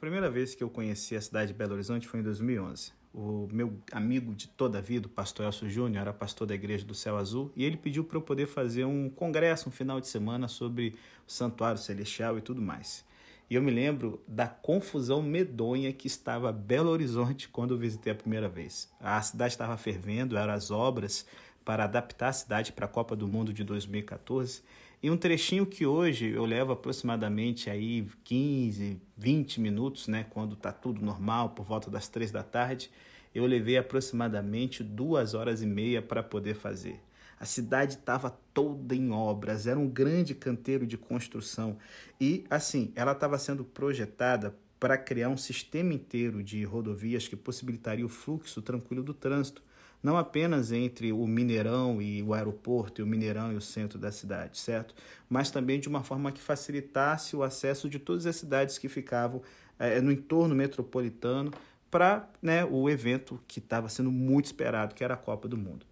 primeira vez que eu conheci a cidade de Belo Horizonte foi em 2011. O meu amigo de toda a vida, o pastor Elcio Júnior, era pastor da Igreja do Céu Azul, e ele pediu para eu poder fazer um congresso, um final de semana, sobre o Santuário Celestial e tudo mais. E eu me lembro da confusão medonha que estava Belo Horizonte quando eu visitei a primeira vez. A cidade estava fervendo, eram as obras para adaptar a cidade para a Copa do Mundo de 2014. E um trechinho que hoje eu levo aproximadamente aí 15, 20 minutos, né, quando está tudo normal, por volta das três da tarde, eu levei aproximadamente duas horas e meia para poder fazer. A cidade estava toda em obras, era um grande canteiro de construção e, assim, ela estava sendo projetada para criar um sistema inteiro de rodovias que possibilitaria o fluxo tranquilo do trânsito não apenas entre o Mineirão e o aeroporto, e o Mineirão e o centro da cidade, certo? Mas também de uma forma que facilitasse o acesso de todas as cidades que ficavam é, no entorno metropolitano para né, o evento que estava sendo muito esperado, que era a Copa do Mundo.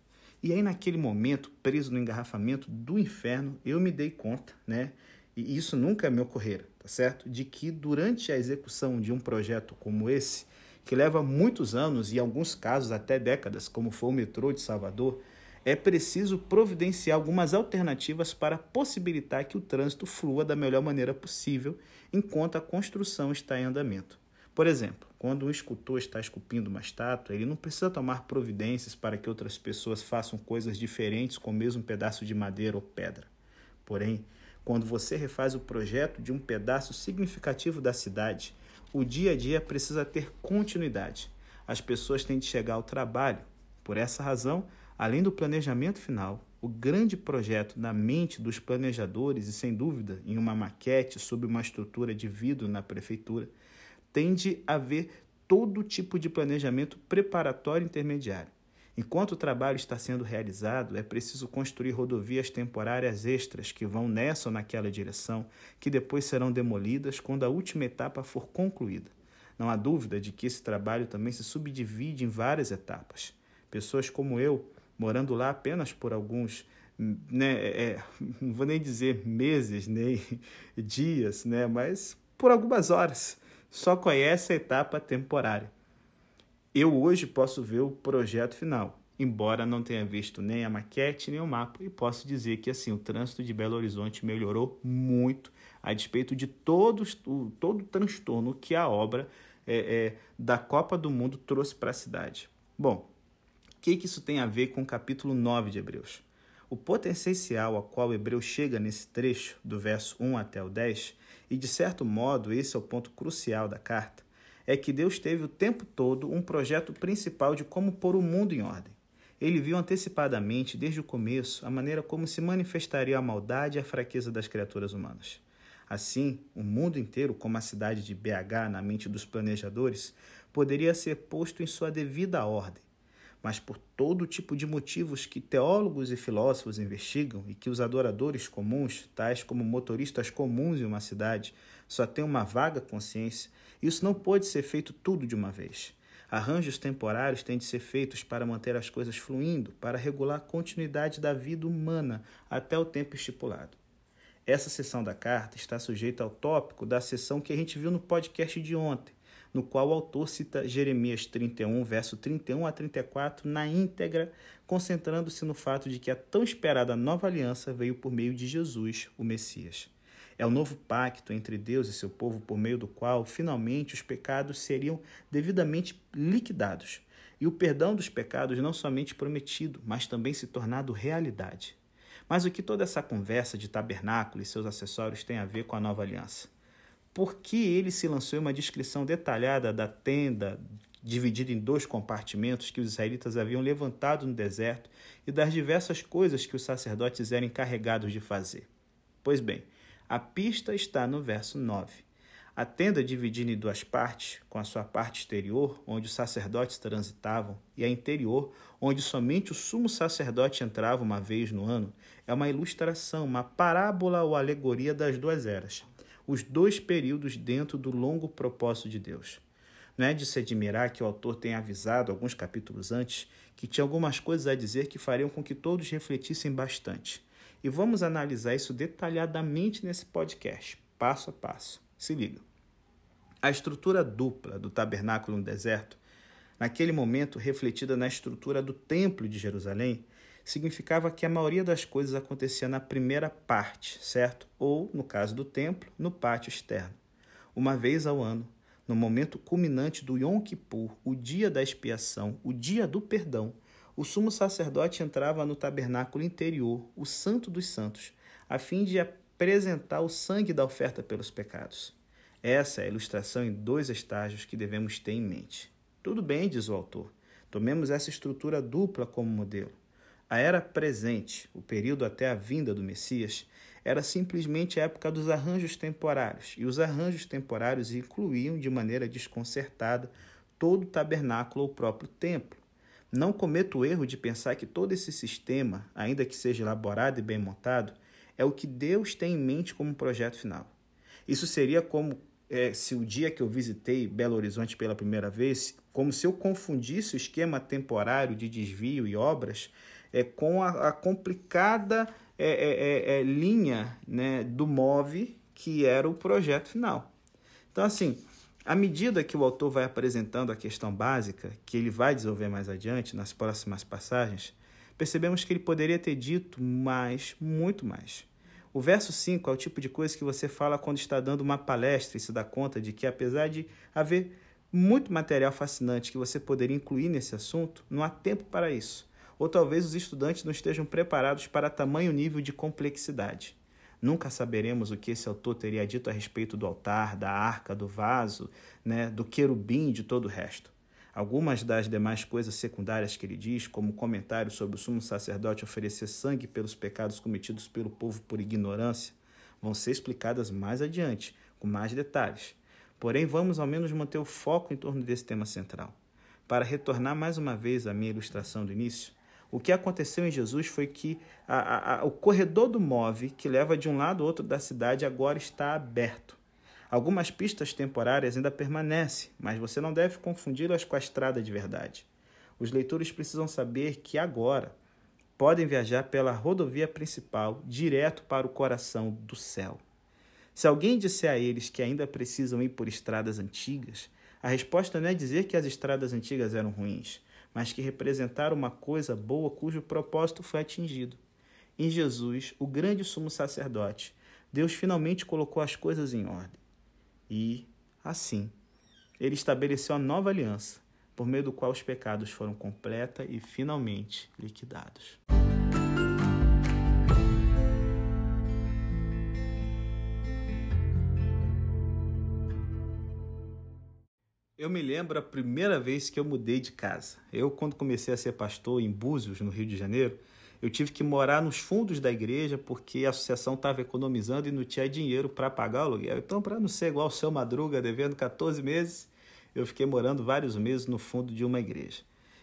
E aí, naquele momento, preso no engarrafamento do inferno, eu me dei conta, né? E isso nunca me ocorrera, tá certo? De que durante a execução de um projeto como esse, que leva muitos anos e, em alguns casos, até décadas, como foi o metrô de Salvador, é preciso providenciar algumas alternativas para possibilitar que o trânsito flua da melhor maneira possível enquanto a construção está em andamento. Por exemplo, quando um escultor está esculpindo uma estátua, ele não precisa tomar providências para que outras pessoas façam coisas diferentes com o mesmo pedaço de madeira ou pedra. Porém, quando você refaz o projeto de um pedaço significativo da cidade, o dia a dia precisa ter continuidade. As pessoas têm de chegar ao trabalho. Por essa razão, além do planejamento final, o grande projeto na mente dos planejadores e, sem dúvida, em uma maquete sob uma estrutura de vidro na prefeitura, tende a haver todo tipo de planejamento preparatório intermediário. Enquanto o trabalho está sendo realizado, é preciso construir rodovias temporárias extras que vão nessa ou naquela direção, que depois serão demolidas quando a última etapa for concluída. Não há dúvida de que esse trabalho também se subdivide em várias etapas. Pessoas como eu, morando lá apenas por alguns, né, é, é não vou nem dizer meses, nem dias, né, mas por algumas horas, só conhece a etapa temporária. Eu hoje posso ver o projeto final, embora não tenha visto nem a maquete nem o mapa, e posso dizer que assim o trânsito de Belo Horizonte melhorou muito a despeito de todos, todo o transtorno que a obra é, é, da Copa do Mundo trouxe para a cidade. Bom, o que, que isso tem a ver com o capítulo 9 de Hebreus? O potencial ao qual Hebreus chega nesse trecho, do verso 1 até o 10, e de certo modo esse é o ponto crucial da carta, é que Deus teve o tempo todo um projeto principal de como pôr o mundo em ordem. Ele viu antecipadamente, desde o começo, a maneira como se manifestaria a maldade e a fraqueza das criaturas humanas. Assim, o mundo inteiro, como a cidade de BH na mente dos planejadores, poderia ser posto em sua devida ordem. Mas por todo tipo de motivos que teólogos e filósofos investigam e que os adoradores comuns, tais como motoristas comuns em uma cidade, só têm uma vaga consciência, isso não pode ser feito tudo de uma vez. Arranjos temporários têm de ser feitos para manter as coisas fluindo, para regular a continuidade da vida humana até o tempo estipulado. Essa sessão da carta está sujeita ao tópico da sessão que a gente viu no podcast de ontem, no qual o autor cita Jeremias 31, verso 31 a 34 na íntegra, concentrando-se no fato de que a tão esperada nova aliança veio por meio de Jesus, o Messias. É o novo pacto entre Deus e seu povo por meio do qual, finalmente, os pecados seriam devidamente liquidados e o perdão dos pecados não somente prometido, mas também se tornado realidade. Mas o que toda essa conversa de tabernáculo e seus acessórios tem a ver com a nova aliança? Por que ele se lançou em uma descrição detalhada da tenda dividida em dois compartimentos que os israelitas haviam levantado no deserto e das diversas coisas que os sacerdotes eram encarregados de fazer? Pois bem, a pista está no verso 9. A tenda dividida em duas partes, com a sua parte exterior, onde os sacerdotes transitavam, e a interior, onde somente o sumo sacerdote entrava uma vez no ano, é uma ilustração, uma parábola ou alegoria das duas eras, os dois períodos dentro do longo propósito de Deus. Não é de se admirar que o autor tenha avisado alguns capítulos antes que tinha algumas coisas a dizer que fariam com que todos refletissem bastante. E vamos analisar isso detalhadamente nesse podcast, passo a passo. Se liga. A estrutura dupla do tabernáculo no deserto, naquele momento refletida na estrutura do templo de Jerusalém, significava que a maioria das coisas acontecia na primeira parte, certo? Ou, no caso do templo, no pátio externo. Uma vez ao ano, no momento culminante do Yom Kippur, o dia da expiação, o dia do perdão, o sumo sacerdote entrava no tabernáculo interior, o Santo dos Santos, a fim de apresentar o sangue da oferta pelos pecados. Essa é a ilustração em dois estágios que devemos ter em mente. Tudo bem, diz o autor. Tomemos essa estrutura dupla como modelo. A era presente, o período até a vinda do Messias, era simplesmente a época dos arranjos temporários, e os arranjos temporários incluíam de maneira desconcertada todo o tabernáculo ou o próprio templo. Não cometa o erro de pensar que todo esse sistema, ainda que seja elaborado e bem montado, é o que Deus tem em mente como projeto final. Isso seria como é, se o dia que eu visitei Belo Horizonte pela primeira vez, como se eu confundisse o esquema temporário de desvio e obras é, com a, a complicada é, é, é, é, linha né, do MOVE, que era o projeto final. Então, assim, à medida que o autor vai apresentando a questão básica, que ele vai desenvolver mais adiante, nas próximas passagens, percebemos que ele poderia ter dito mais, muito mais. O verso 5 é o tipo de coisa que você fala quando está dando uma palestra e se dá conta de que, apesar de haver muito material fascinante que você poderia incluir nesse assunto, não há tempo para isso ou talvez os estudantes não estejam preparados para tamanho nível de complexidade. Nunca saberemos o que esse autor teria dito a respeito do altar, da arca, do vaso, né, do querubim e de todo o resto. Algumas das demais coisas secundárias que ele diz, como comentário sobre o sumo sacerdote oferecer sangue pelos pecados cometidos pelo povo por ignorância, vão ser explicadas mais adiante, com mais detalhes. Porém, vamos ao menos manter o foco em torno desse tema central. Para retornar mais uma vez à minha ilustração do início, o que aconteceu em Jesus foi que a, a, o corredor do Move, que leva de um lado ao outro da cidade, agora está aberto. Algumas pistas temporárias ainda permanecem, mas você não deve confundi-las com a estrada de verdade. Os leitores precisam saber que agora podem viajar pela rodovia principal direto para o coração do céu. Se alguém disser a eles que ainda precisam ir por estradas antigas, a resposta não é dizer que as estradas antigas eram ruins, mas que representaram uma coisa boa cujo propósito foi atingido. Em Jesus, o grande sumo sacerdote, Deus finalmente colocou as coisas em ordem. E, assim, ele estabeleceu a nova aliança, por meio do qual os pecados foram completa e finalmente liquidados. Eu me lembro a primeira vez que eu mudei de casa. Eu, quando comecei a ser pastor em Búzios, no Rio de Janeiro, eu tive que morar nos fundos da igreja porque a associação estava economizando e não tinha dinheiro para pagar o aluguel. Então, para não ser igual o seu Madruga, devendo 14 meses, eu fiquei morando vários meses no fundo de uma igreja.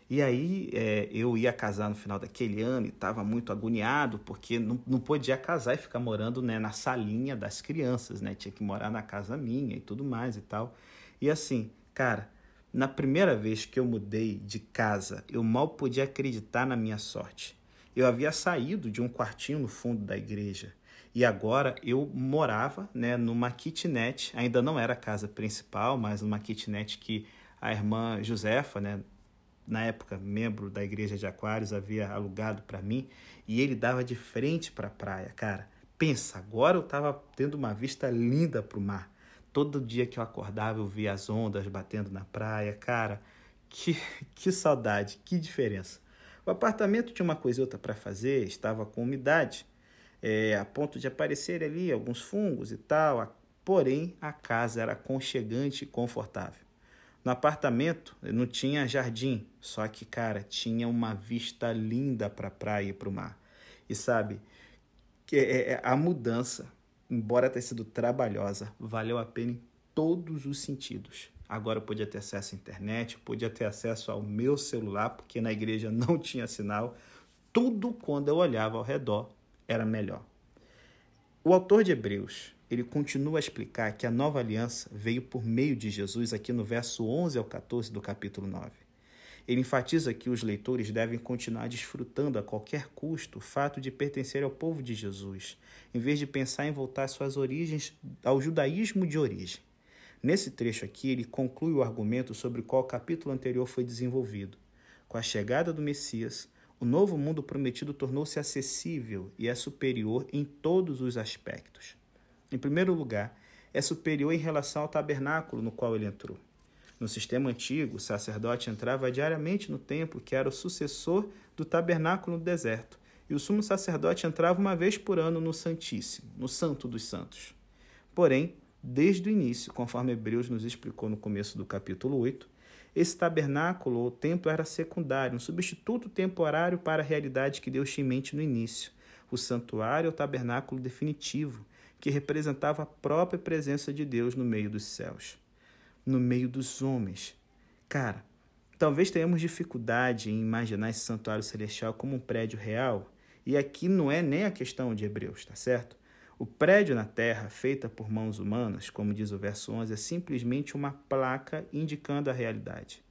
E aí é, eu ia casar no final daquele ano e estava muito agoniado porque não, não podia casar e ficar morando né, na salinha das crianças, né? Tinha que morar na casa minha e tudo mais e tal. E assim, Cara, na primeira vez que eu mudei de casa, eu mal podia acreditar na minha sorte. Eu havia saído de um quartinho no fundo da igreja e agora eu morava né, numa kitnet, ainda não era a casa principal, mas numa kitnet que a irmã Josefa, né, na época membro da igreja de Aquários, havia alugado para mim e ele dava de frente para a praia, cara. Pensa, agora eu estava tendo uma vista linda para o mar. Todo dia que eu acordava, eu via as ondas batendo na praia. Cara, que, que saudade, que diferença. O apartamento tinha uma coisa outra para fazer, estava com umidade, é, a ponto de aparecer ali alguns fungos e tal. Porém, a casa era aconchegante e confortável. No apartamento não tinha jardim, só que, cara, tinha uma vista linda para a praia e para o mar. E sabe, que é, a mudança embora tenha sido trabalhosa, valeu a pena em todos os sentidos. Agora eu podia ter acesso à internet, podia ter acesso ao meu celular, porque na igreja não tinha sinal. Tudo quando eu olhava ao redor era melhor. O autor de Hebreus, ele continua a explicar que a nova aliança veio por meio de Jesus aqui no verso 11 ao 14 do capítulo 9. Ele enfatiza que os leitores devem continuar desfrutando a qualquer custo o fato de pertencer ao povo de Jesus, em vez de pensar em voltar suas origens ao judaísmo de origem. Nesse trecho aqui, ele conclui o argumento sobre o qual o capítulo anterior foi desenvolvido. Com a chegada do Messias, o novo mundo prometido tornou-se acessível e é superior em todos os aspectos. Em primeiro lugar, é superior em relação ao tabernáculo no qual ele entrou. No sistema antigo, o sacerdote entrava diariamente no templo, que era o sucessor do tabernáculo no deserto, e o sumo sacerdote entrava uma vez por ano no Santíssimo, no Santo dos Santos. Porém, desde o início, conforme Hebreus nos explicou no começo do capítulo 8, esse tabernáculo ou templo era secundário, um substituto temporário para a realidade que Deus tinha em mente no início. O santuário é o tabernáculo definitivo, que representava a própria presença de Deus no meio dos céus, no meio dos homens. Cara, talvez tenhamos dificuldade em imaginar esse santuário celestial como um prédio real, e aqui não é nem a questão de Hebreus, tá certo? O prédio na terra, feita por mãos humanas, como diz o verso 11, é simplesmente uma placa indicando a realidade.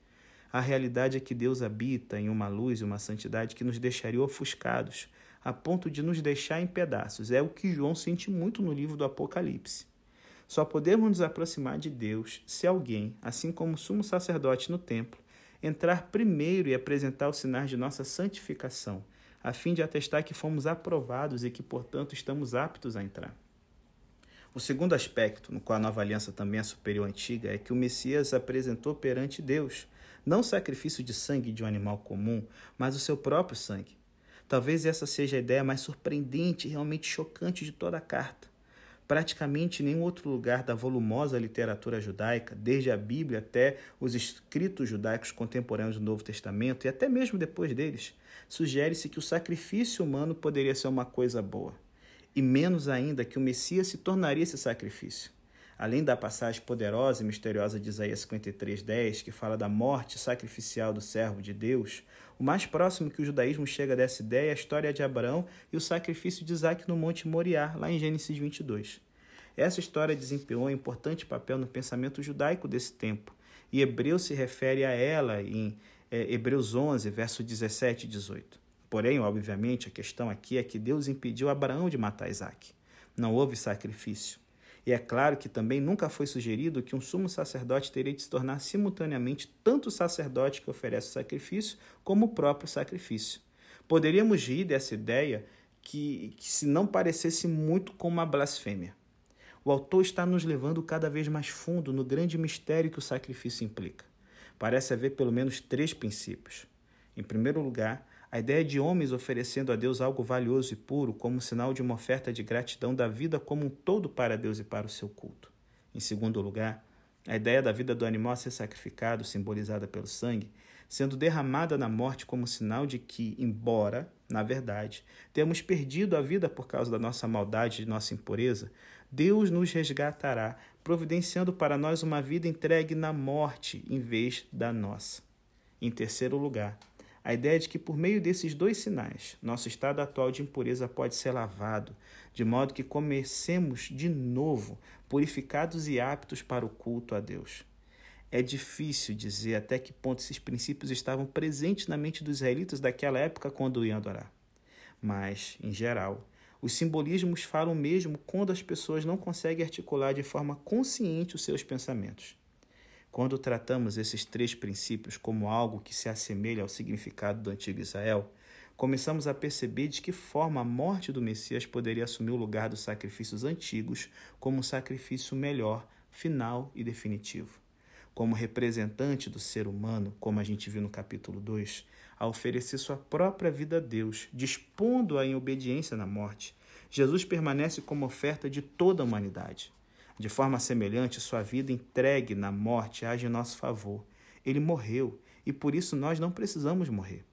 A realidade é que Deus habita em uma luz e uma santidade que nos deixaria ofuscados, a ponto de nos deixar em pedaços. É o que João sente muito no livro do Apocalipse. Só podemos nos aproximar de Deus se alguém, assim como o sumo sacerdote no templo, entrar primeiro e apresentar os sinais de nossa santificação, a fim de atestar que fomos aprovados e que, portanto, estamos aptos a entrar. O segundo aspecto, no qual a nova aliança também é superior à antiga, é que o Messias apresentou perante Deus não o sacrifício de sangue de um animal comum, mas o seu próprio sangue. Talvez essa seja a ideia mais surpreendente e realmente chocante de toda a carta. Praticamente nenhum outro lugar da volumosa literatura judaica, desde a Bíblia até os escritos judaicos contemporâneos do Novo Testamento e até mesmo depois deles, sugere-se que o sacrifício humano poderia ser uma coisa boa, e menos ainda que o Messias se tornaria esse sacrifício. Além da passagem poderosa e misteriosa de Isaías 53:10, que fala da morte sacrificial do servo de Deus, o mais próximo que o judaísmo chega dessa ideia é a história de Abraão e o sacrifício de Isaac no Monte Moriá, lá em Gênesis 22. Essa história desempenhou um importante papel no pensamento judaico desse tempo, e Hebreu se refere a ela em é, Hebreus 11, verso 17 e 18. Porém, obviamente, a questão aqui é que Deus impediu Abraão de matar Isaac. Não houve sacrifício. E é claro que também nunca foi sugerido que um sumo sacerdote teria de se tornar simultaneamente tanto o sacerdote que oferece o sacrifício como o próprio sacrifício. Poderíamos rir dessa ideia que, que se não parecesse muito com uma blasfêmia. O autor está nos levando cada vez mais fundo no grande mistério que o sacrifício implica parece haver pelo menos três princípios. Em primeiro lugar, a ideia de homens oferecendo a Deus algo valioso e puro como sinal de uma oferta de gratidão da vida como um todo para Deus e para o seu culto. Em segundo lugar, a ideia da vida do animal a ser sacrificado, simbolizada pelo sangue, sendo derramada na morte como sinal de que, embora, na verdade, temos perdido a vida por causa da nossa maldade e nossa impureza, Deus nos resgatará providenciando para nós uma vida entregue na morte em vez da nossa. Em terceiro lugar, a ideia de que por meio desses dois sinais, nosso estado atual de impureza pode ser lavado, de modo que comecemos de novo, purificados e aptos para o culto a Deus. É difícil dizer até que ponto esses princípios estavam presentes na mente dos israelitas daquela época quando iam adorar. Mas, em geral, os simbolismos falam mesmo quando as pessoas não conseguem articular de forma consciente os seus pensamentos. Quando tratamos esses três princípios como algo que se assemelha ao significado do antigo Israel, começamos a perceber de que forma a morte do Messias poderia assumir o lugar dos sacrifícios antigos como um sacrifício melhor, final e definitivo. Como representante do ser humano, como a gente viu no capítulo 2, a oferecer sua própria vida a Deus, dispondo-a em obediência na morte, Jesus permanece como oferta de toda a humanidade. De forma semelhante, sua vida entregue na morte age em nosso favor. Ele morreu e por isso nós não precisamos morrer.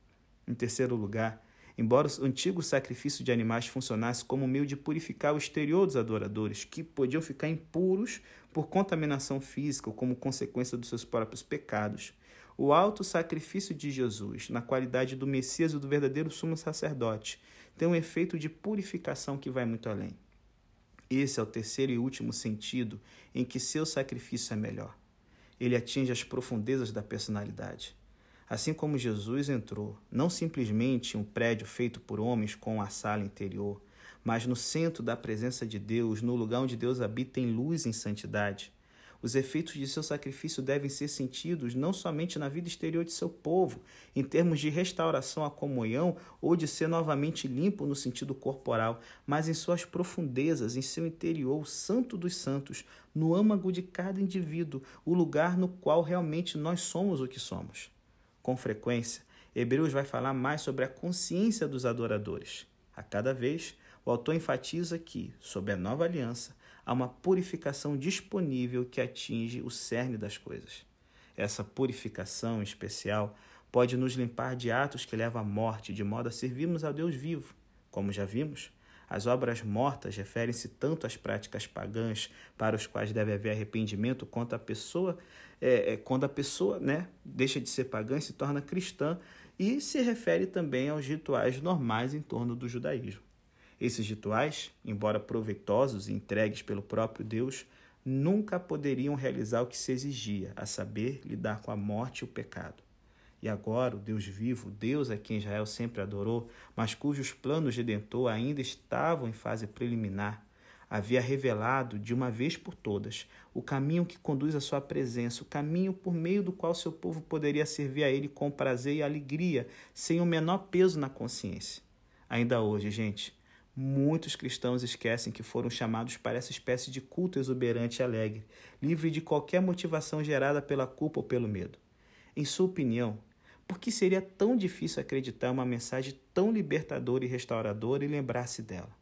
Em terceiro lugar, embora o antigo sacrifício de animais funcionasse como meio de purificar o exterior dos adoradores, que podiam ficar impuros por contaminação física ou como consequência dos seus próprios pecados, o alto sacrifício de Jesus, na qualidade do Messias e do verdadeiro sumo sacerdote, tem um efeito de purificação que vai muito além. Esse é o terceiro e último sentido em que seu sacrifício é melhor. Ele atinge as profundezas da personalidade. Assim como Jesus entrou, não simplesmente em um prédio feito por homens com a sala interior, mas no centro da presença de Deus, no lugar onde Deus habita em luz e em santidade. Os efeitos de seu sacrifício devem ser sentidos não somente na vida exterior de seu povo, em termos de restauração à comunhão ou de ser novamente limpo no sentido corporal, mas em suas profundezas, em seu interior, o santo dos santos, no âmago de cada indivíduo, o lugar no qual realmente nós somos o que somos. Com frequência, Hebreus vai falar mais sobre a consciência dos adoradores. A cada vez, o autor enfatiza que, sob a nova aliança, há uma purificação disponível que atinge o cerne das coisas. Essa purificação especial pode nos limpar de atos que levam à morte, de modo a servirmos a Deus vivo. Como já vimos, as obras mortas referem-se tanto às práticas pagãs, para os quais deve haver arrependimento, quanto a pessoa, é, é, quando a pessoa né, deixa de ser pagã e se torna cristã, e se refere também aos rituais normais em torno do judaísmo. Esses rituais, embora proveitosos e entregues pelo próprio Deus, nunca poderiam realizar o que se exigia, a saber, lidar com a morte e o pecado. E agora, o Deus vivo, Deus a quem Israel sempre adorou, mas cujos planos redentor ainda estavam em fase preliminar, havia revelado de uma vez por todas o caminho que conduz à sua presença, o caminho por meio do qual seu povo poderia servir a ele com prazer e alegria, sem o menor peso na consciência. Ainda hoje, gente, Muitos cristãos esquecem que foram chamados para essa espécie de culto exuberante e alegre, livre de qualquer motivação gerada pela culpa ou pelo medo. Em sua opinião, por que seria tão difícil acreditar uma mensagem tão libertadora e restauradora e lembrar-se dela?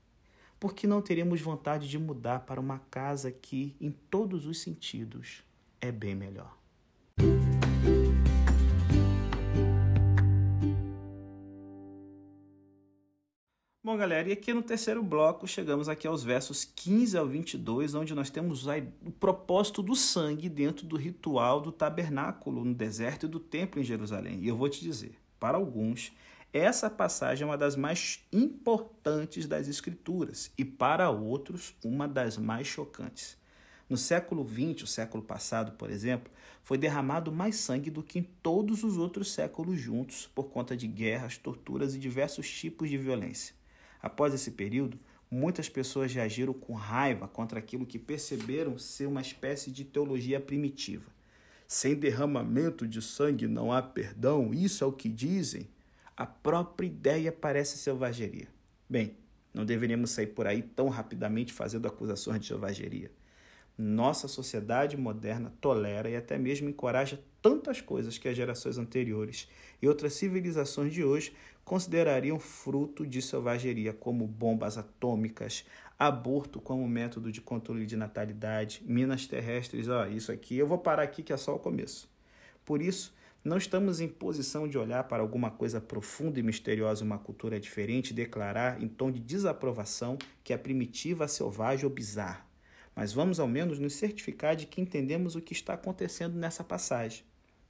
Por que não teríamos vontade de mudar para uma casa que, em todos os sentidos, é bem melhor? Bom, galera, e aqui no terceiro bloco chegamos aqui aos versos 15 ao 22, onde nós temos o propósito do sangue dentro do ritual do tabernáculo no deserto e do templo em Jerusalém. E eu vou te dizer, para alguns, essa passagem é uma das mais importantes das Escrituras e para outros, uma das mais chocantes. No século XX, o século passado, por exemplo, foi derramado mais sangue do que em todos os outros séculos juntos por conta de guerras, torturas e diversos tipos de violência. Após esse período, muitas pessoas reagiram com raiva contra aquilo que perceberam ser uma espécie de teologia primitiva. Sem derramamento de sangue não há perdão, isso é o que dizem. A própria ideia parece selvageria. Bem, não deveríamos sair por aí tão rapidamente fazendo acusações de selvageria. Nossa sociedade moderna tolera e até mesmo encoraja tantas coisas que as gerações anteriores e outras civilizações de hoje considerariam fruto de selvageria, como bombas atômicas, aborto como método de controle de natalidade, minas terrestres. Ó, isso aqui eu vou parar aqui que é só o começo. Por isso, não estamos em posição de olhar para alguma coisa profunda e misteriosa, uma cultura diferente, e declarar em tom de desaprovação que é primitiva, selvagem ou bizarra mas vamos ao menos nos certificar de que entendemos o que está acontecendo nessa passagem.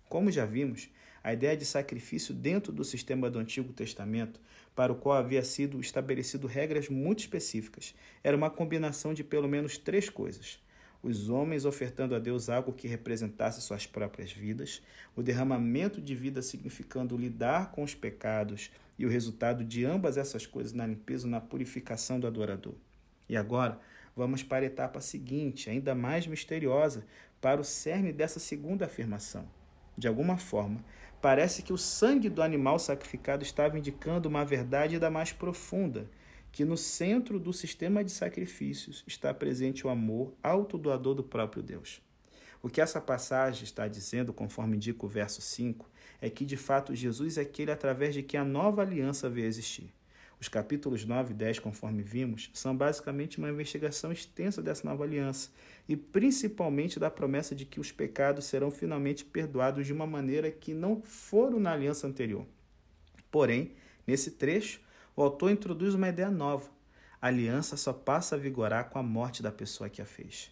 Como já vimos, a ideia de sacrifício dentro do sistema do Antigo Testamento, para o qual havia sido estabelecido regras muito específicas, era uma combinação de pelo menos três coisas: os homens ofertando a Deus algo que representasse suas próprias vidas, o derramamento de vida significando lidar com os pecados e o resultado de ambas essas coisas na limpeza na purificação do adorador. E agora, Vamos para a etapa seguinte, ainda mais misteriosa, para o cerne dessa segunda afirmação. De alguma forma, parece que o sangue do animal sacrificado estava indicando uma verdade ainda mais profunda, que no centro do sistema de sacrifícios está presente o amor autodoador do próprio Deus. O que essa passagem está dizendo, conforme indica o verso 5, é que de fato Jesus é aquele através de quem a nova aliança veio existir. Os capítulos 9 e 10, conforme vimos, são basicamente uma investigação extensa dessa nova aliança e principalmente da promessa de que os pecados serão finalmente perdoados de uma maneira que não foram na aliança anterior. Porém, nesse trecho, o autor introduz uma ideia nova. A aliança só passa a vigorar com a morte da pessoa que a fez.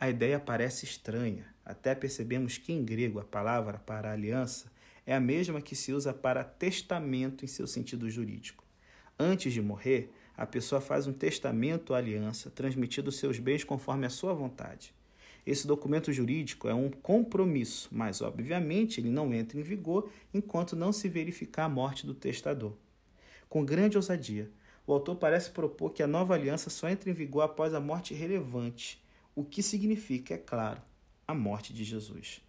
A ideia parece estranha, até percebemos que em grego a palavra para aliança é a mesma que se usa para testamento em seu sentido jurídico. Antes de morrer, a pessoa faz um testamento ou aliança, transmitindo seus bens conforme a sua vontade. Esse documento jurídico é um compromisso, mas obviamente ele não entra em vigor enquanto não se verificar a morte do testador. Com grande ousadia, o autor parece propor que a nova aliança só entre em vigor após a morte relevante, o que significa, é claro, a morte de Jesus.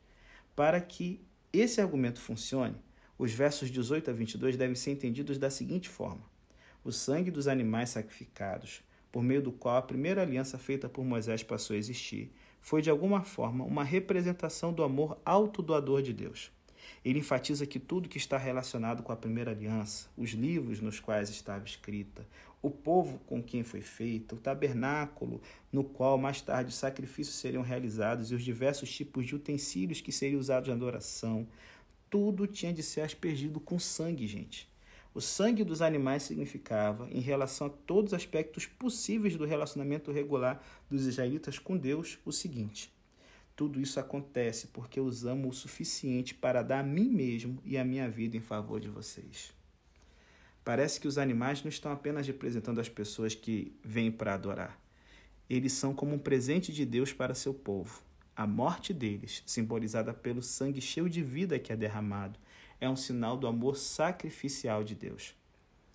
Para que esse argumento funcione, os versos 18 a 22 devem ser entendidos da seguinte forma: O sangue dos animais sacrificados, por meio do qual a primeira aliança feita por Moisés passou a existir, foi de alguma forma uma representação do amor autodoador de Deus. Ele enfatiza que tudo que está relacionado com a primeira aliança, os livros nos quais estava escrita, o povo com quem foi feita, o tabernáculo no qual mais tarde os sacrifícios seriam realizados e os diversos tipos de utensílios que seriam usados na adoração, tudo tinha de ser aspergido com sangue, gente. O sangue dos animais significava, em relação a todos os aspectos possíveis do relacionamento regular dos israelitas com Deus, o seguinte: tudo isso acontece porque os amo o suficiente para dar a mim mesmo e a minha vida em favor de vocês. Parece que os animais não estão apenas representando as pessoas que vêm para adorar. Eles são como um presente de Deus para seu povo. A morte deles, simbolizada pelo sangue cheio de vida que é derramado, é um sinal do amor sacrificial de Deus.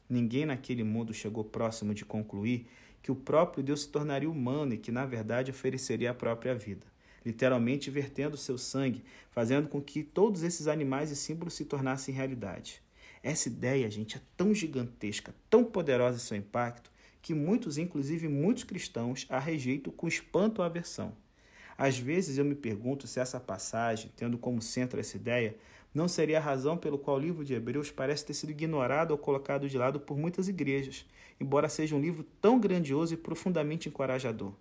Ninguém naquele mundo chegou próximo de concluir que o próprio Deus se tornaria humano e que, na verdade, ofereceria a própria vida literalmente vertendo seu sangue, fazendo com que todos esses animais e símbolos se tornassem realidade. Essa ideia, gente, é tão gigantesca, tão poderosa em seu impacto, que muitos, inclusive muitos cristãos, a rejeitam com espanto ou aversão. Às vezes eu me pergunto se essa passagem, tendo como centro essa ideia, não seria a razão pelo qual o livro de Hebreus parece ter sido ignorado ou colocado de lado por muitas igrejas, embora seja um livro tão grandioso e profundamente encorajador.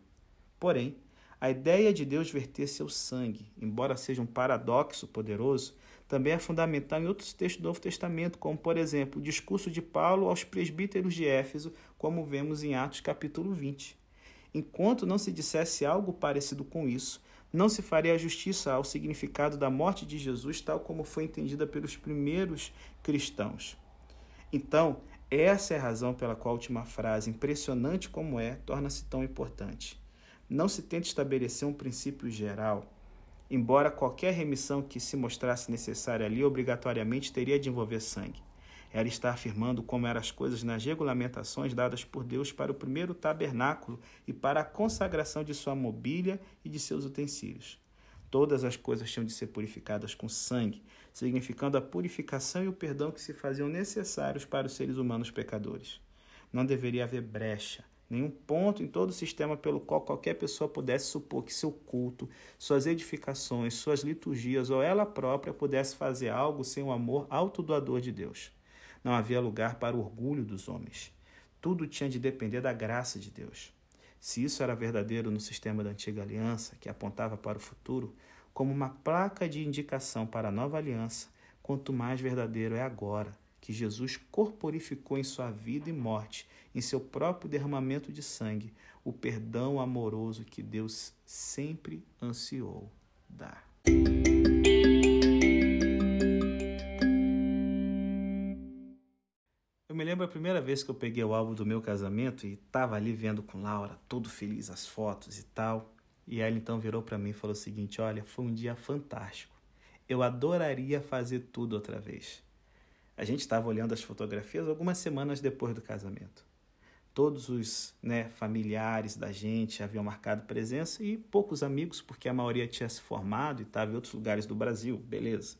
Porém, a ideia de Deus verter seu sangue, embora seja um paradoxo poderoso, também é fundamental em outros textos do Novo Testamento, como, por exemplo, o discurso de Paulo aos presbíteros de Éfeso, como vemos em Atos capítulo 20. Enquanto não se dissesse algo parecido com isso, não se faria justiça ao significado da morte de Jesus, tal como foi entendida pelos primeiros cristãos. Então, essa é a razão pela qual a última frase, impressionante como é, torna-se tão importante. Não se tenta estabelecer um princípio geral, embora qualquer remissão que se mostrasse necessária ali obrigatoriamente teria de envolver sangue. Ela está afirmando como eram as coisas nas regulamentações dadas por Deus para o primeiro tabernáculo e para a consagração de sua mobília e de seus utensílios. Todas as coisas tinham de ser purificadas com sangue, significando a purificação e o perdão que se faziam necessários para os seres humanos pecadores. Não deveria haver brecha, nenhum ponto em todo o sistema pelo qual qualquer pessoa pudesse supor que seu culto, suas edificações, suas liturgias ou ela própria pudesse fazer algo sem o amor autodoador de Deus. Não havia lugar para o orgulho dos homens. Tudo tinha de depender da graça de Deus. Se isso era verdadeiro no sistema da antiga aliança, que apontava para o futuro, como uma placa de indicação para a nova aliança, quanto mais verdadeiro é agora, que Jesus corporificou em sua vida e morte, em seu próprio derramamento de sangue, o perdão amoroso que Deus sempre ansiou dar. Me lembro a primeira vez que eu peguei o álbum do meu casamento e estava ali vendo com Laura, todo feliz as fotos e tal. E ela então virou para mim e falou o seguinte: Olha, foi um dia fantástico. Eu adoraria fazer tudo outra vez. A gente estava olhando as fotografias algumas semanas depois do casamento. Todos os né, familiares da gente haviam marcado presença e poucos amigos, porque a maioria tinha se formado e estava em outros lugares do Brasil, beleza.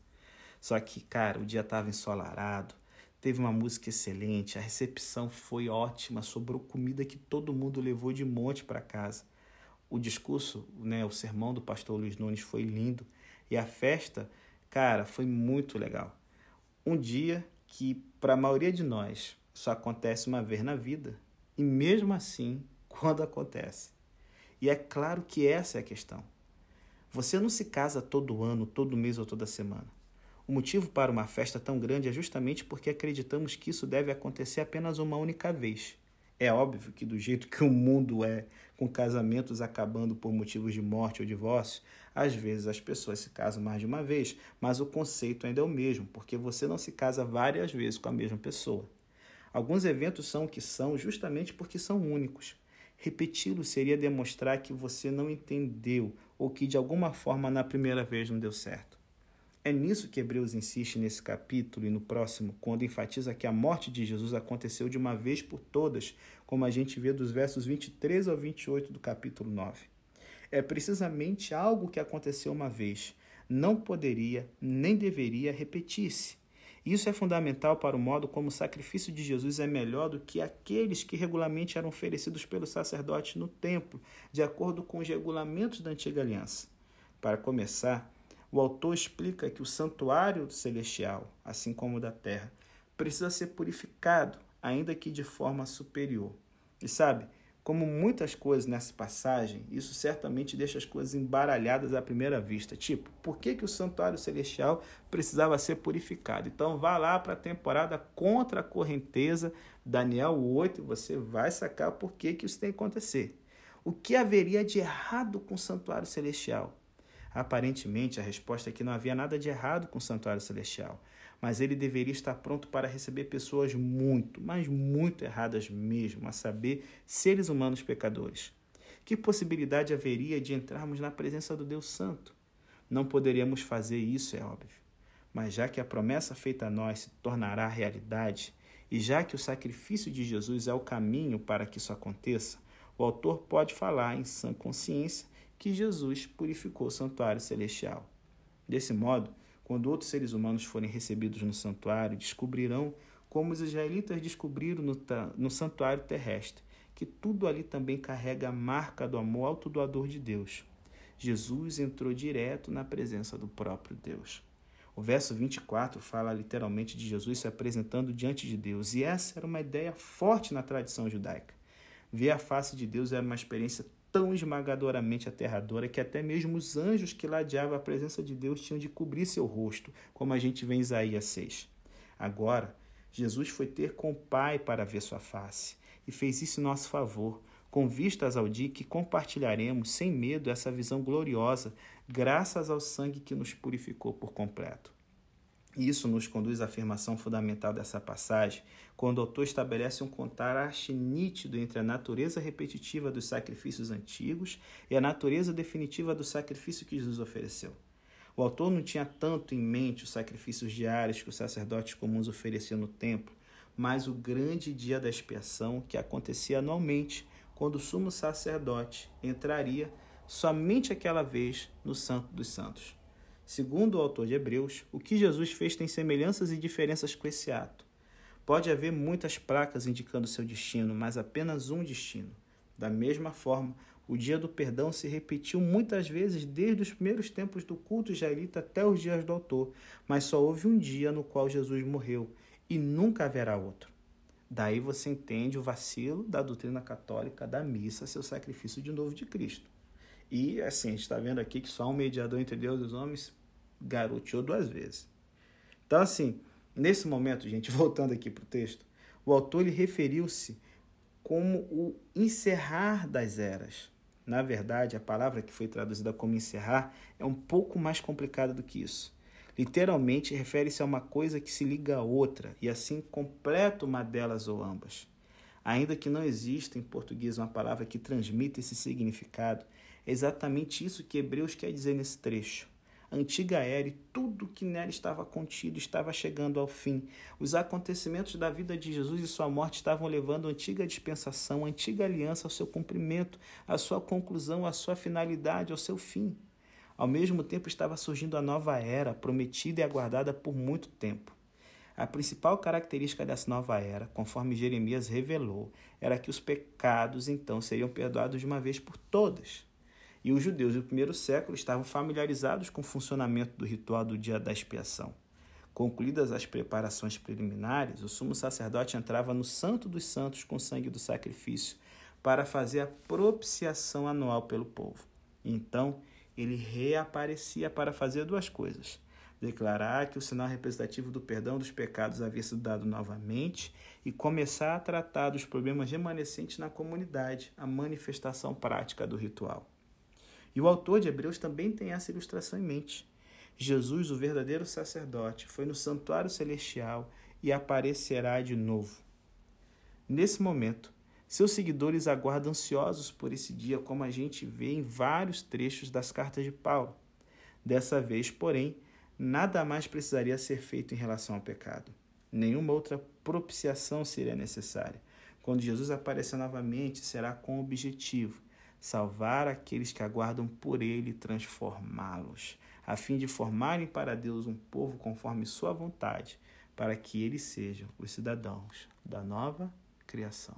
Só que, cara, o dia estava ensolarado, teve uma música excelente, a recepção foi ótima, sobrou comida que todo mundo levou de monte para casa. O discurso, né, o sermão do pastor Luiz Nunes foi lindo e a festa, cara, foi muito legal um dia que para a maioria de nós só acontece uma vez na vida, e mesmo assim, quando acontece. E é claro que essa é a questão. Você não se casa todo ano, todo mês ou toda semana. O motivo para uma festa tão grande é justamente porque acreditamos que isso deve acontecer apenas uma única vez. É óbvio que, do jeito que o mundo é, com casamentos acabando por motivos de morte ou divórcio, às vezes as pessoas se casam mais de uma vez, mas o conceito ainda é o mesmo, porque você não se casa várias vezes com a mesma pessoa. Alguns eventos são o que são justamente porque são únicos. Repeti-los seria demonstrar que você não entendeu ou que de alguma forma na primeira vez não deu certo. É nisso que Hebreus insiste nesse capítulo e no próximo, quando enfatiza que a morte de Jesus aconteceu de uma vez por todas, como a gente vê dos versos 23 ao 28 do capítulo 9. é precisamente algo que aconteceu uma vez. Não poderia nem deveria repetir-se. Isso é fundamental para o modo como o sacrifício de Jesus é melhor do que aqueles que regularmente eram oferecidos pelos sacerdotes no templo, de acordo com os regulamentos da antiga aliança. Para começar, o autor explica que o santuário celestial, assim como o da terra, precisa ser purificado, ainda que de forma superior. E sabe, como muitas coisas nessa passagem, isso certamente deixa as coisas embaralhadas à primeira vista. Tipo, por que, que o santuário celestial precisava ser purificado? Então vá lá para a temporada contra a correnteza, Daniel 8, e você vai sacar por que, que isso tem que acontecer. O que haveria de errado com o santuário celestial? Aparentemente, a resposta é que não havia nada de errado com o santuário celestial mas ele deveria estar pronto para receber pessoas muito, mas muito erradas mesmo, a saber, seres humanos pecadores. Que possibilidade haveria de entrarmos na presença do Deus Santo? Não poderíamos fazer isso, é óbvio. Mas já que a promessa feita a nós se tornará realidade, e já que o sacrifício de Jesus é o caminho para que isso aconteça, o autor pode falar em sã consciência que Jesus purificou o santuário celestial. Desse modo, quando outros seres humanos forem recebidos no santuário, descobrirão, como os israelitas descobriram no, no santuário terrestre, que tudo ali também carrega a marca do amor autodoador de Deus. Jesus entrou direto na presença do próprio Deus. O verso 24 fala literalmente de Jesus se apresentando diante de Deus, e essa era uma ideia forte na tradição judaica. Ver a face de Deus era uma experiência tão esmagadoramente aterradora que até mesmo os anjos que ladeavam a presença de Deus tinham de cobrir seu rosto, como a gente vê em Isaías 6. Agora, Jesus foi ter com o Pai para ver sua face e fez isso em nosso favor, com vistas ao dia que compartilharemos sem medo essa visão gloriosa, graças ao sangue que nos purificou por completo. Isso nos conduz à afirmação fundamental dessa passagem, quando o autor estabelece um contraste nítido entre a natureza repetitiva dos sacrifícios antigos e a natureza definitiva do sacrifício que Jesus ofereceu. O autor não tinha tanto em mente os sacrifícios diários que os sacerdotes comuns ofereciam no templo, mas o grande dia da expiação que acontecia anualmente, quando o sumo sacerdote entraria somente aquela vez no Santo dos Santos. Segundo o autor de Hebreus, o que Jesus fez tem semelhanças e diferenças com esse ato. Pode haver muitas placas indicando seu destino, mas apenas um destino. Da mesma forma, o dia do perdão se repetiu muitas vezes desde os primeiros tempos do culto israelita até os dias do autor, mas só houve um dia no qual Jesus morreu e nunca haverá outro. Daí você entende o vacilo da doutrina católica da missa, seu sacrifício de novo de Cristo. E assim, a gente está vendo aqui que só um mediador entre Deus e os homens garoteou duas vezes. Então, assim, nesse momento, gente, voltando aqui para o texto, o autor referiu-se como o encerrar das eras. Na verdade, a palavra que foi traduzida como encerrar é um pouco mais complicada do que isso. Literalmente refere-se a uma coisa que se liga a outra e assim completa uma delas ou ambas. Ainda que não exista em português uma palavra que transmita esse significado, é exatamente isso que Hebreus quer dizer nesse trecho antiga era e tudo que nela estava contido estava chegando ao fim. Os acontecimentos da vida de Jesus e sua morte estavam levando a antiga dispensação, a antiga aliança ao seu cumprimento, à sua conclusão, à sua finalidade, ao seu fim. Ao mesmo tempo estava surgindo a nova era, prometida e aguardada por muito tempo. A principal característica dessa nova era, conforme Jeremias revelou, era que os pecados então seriam perdoados de uma vez por todas. E os judeus do primeiro século estavam familiarizados com o funcionamento do ritual do dia da expiação. Concluídas as preparações preliminares, o sumo sacerdote entrava no Santo dos Santos com o sangue do sacrifício para fazer a propiciação anual pelo povo. Então, ele reaparecia para fazer duas coisas: declarar que o sinal representativo do perdão dos pecados havia sido dado novamente e começar a tratar dos problemas remanescentes na comunidade, a manifestação prática do ritual. E o autor de Hebreus também tem essa ilustração em mente. Jesus, o verdadeiro sacerdote, foi no santuário celestial e aparecerá de novo. Nesse momento, seus seguidores aguardam ansiosos por esse dia, como a gente vê em vários trechos das cartas de Paulo. Dessa vez, porém, nada mais precisaria ser feito em relação ao pecado. Nenhuma outra propiciação seria necessária. Quando Jesus aparecer novamente, será com objetivo salvar aqueles que aguardam por ele e transformá-los, a fim de formarem para Deus um povo conforme sua vontade, para que eles sejam os cidadãos da nova criação.